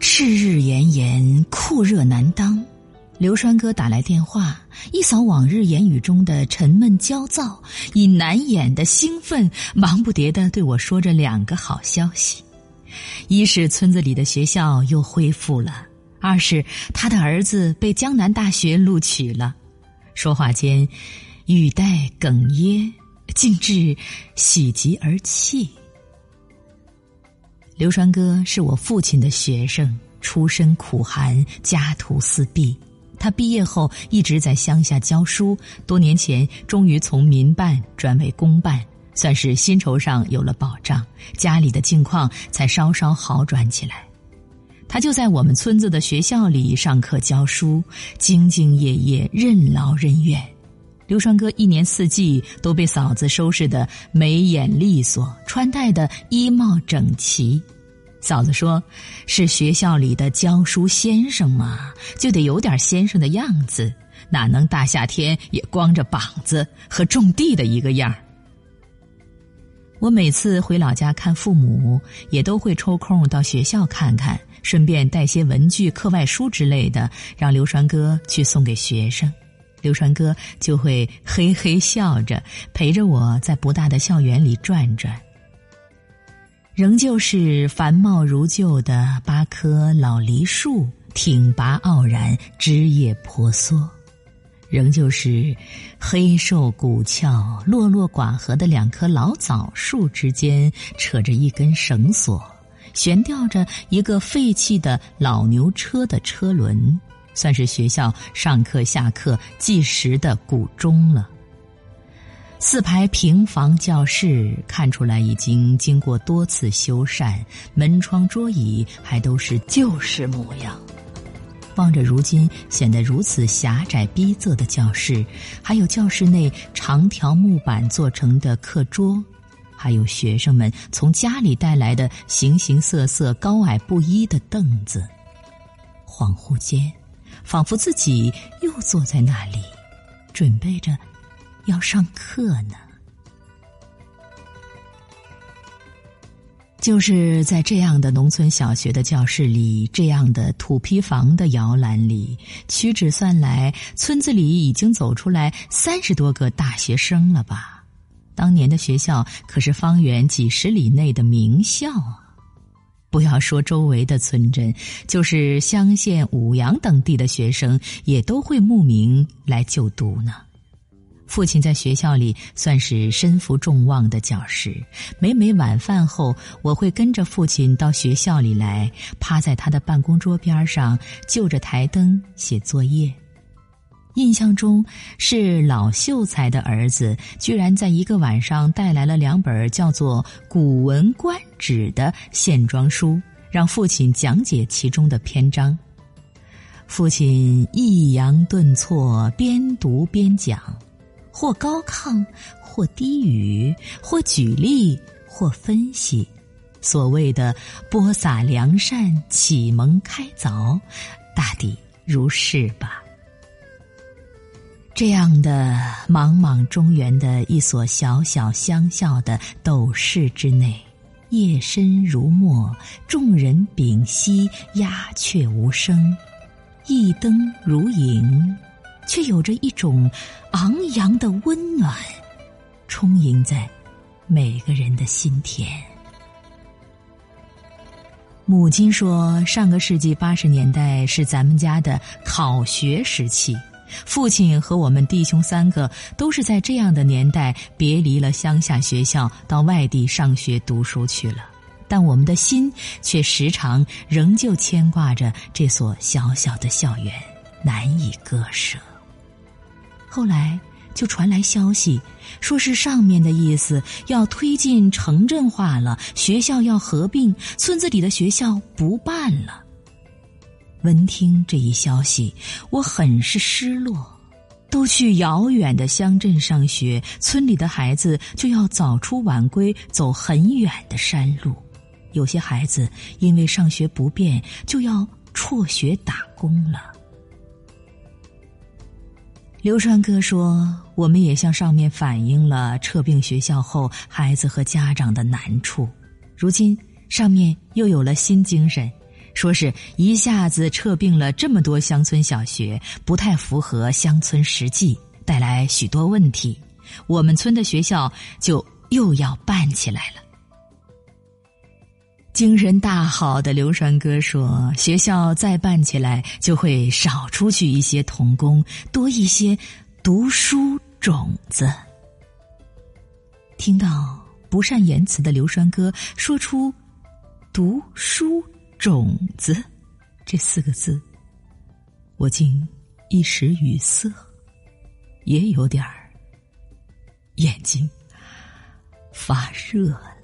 赤日炎炎，酷热难当。刘栓哥打来电话，一扫往日言语中的沉闷焦躁，以难掩的兴奋，忙不迭的对我说着两个好消息：一是村子里的学校又恢复了；二是他的儿子被江南大学录取了。说话间，语带哽咽，竟至喜极而泣。刘川哥是我父亲的学生，出身苦寒，家徒四壁。他毕业后一直在乡下教书，多年前终于从民办转为公办，算是薪酬上有了保障，家里的境况才稍稍好转起来。他就在我们村子的学校里上课教书，兢兢业业，任劳任怨。刘双哥一年四季都被嫂子收拾得眉眼利索，穿戴的衣帽整齐。嫂子说：“是学校里的教书先生嘛，就得有点先生的样子，哪能大夏天也光着膀子和种地的一个样儿？”我每次回老家看父母，也都会抽空到学校看看，顺便带些文具、课外书之类的，让刘传哥去送给学生。刘传哥就会嘿嘿笑着陪着我在不大的校园里转转。仍旧是繁茂如旧的八棵老梨树，挺拔傲然，枝叶婆娑；仍旧是黑瘦骨俏、落落寡合的两棵老枣树之间，扯着一根绳索，悬吊着一个废弃的老牛车的车轮，算是学校上课下课计时的古钟了。四排平房教室看出来已经经过多次修缮，门窗桌椅还都是旧式模样。望着如今显得如此狭窄逼仄的教室，还有教室内长条木板做成的课桌，还有学生们从家里带来的形形色色、高矮不一的凳子，恍惚间，仿佛自己又坐在那里，准备着。要上课呢，就是在这样的农村小学的教室里，这样的土坯房的摇篮里，屈指算来，村子里已经走出来三十多个大学生了吧？当年的学校可是方圆几十里内的名校啊！不要说周围的村镇，就是乡县武阳等地的学生，也都会慕名来就读呢。父亲在学校里算是身负众望的教师。每每晚饭后，我会跟着父亲到学校里来，趴在他的办公桌边上，就着台灯写作业。印象中是老秀才的儿子，居然在一个晚上带来了两本叫做《古文观止》的线装书，让父亲讲解其中的篇章。父亲抑扬顿挫，边读边讲。或高亢，或低语，或举例，或分析，所谓的播撒良善、启蒙开凿，大抵如是吧。这样的茫茫中原的一所小小乡校的斗室之内，夜深如墨，众人屏息，鸦雀无声，一灯如影。却有着一种昂扬的温暖，充盈在每个人的心田。母亲说，上个世纪八十年代是咱们家的考学时期，父亲和我们弟兄三个都是在这样的年代别离了乡下学校，到外地上学读书去了。但我们的心却时常仍旧牵挂着这所小小的校园，难以割舍。后来就传来消息，说是上面的意思要推进城镇化了，学校要合并，村子里的学校不办了。闻听这一消息，我很是失落。都去遥远的乡镇上学，村里的孩子就要早出晚归，走很远的山路。有些孩子因为上学不便，就要辍学打工了。刘川哥说：“我们也向上面反映了撤并学校后孩子和家长的难处。如今上面又有了新精神，说是一下子撤并了这么多乡村小学，不太符合乡村实际，带来许多问题。我们村的学校就又要办起来了。精神大好的刘栓哥说：“学校再办起来，就会少出去一些童工，多一些读书种子。”听到不善言辞的刘栓哥说出“读书种子”这四个字，我竟一时语塞，也有点儿眼睛发热了。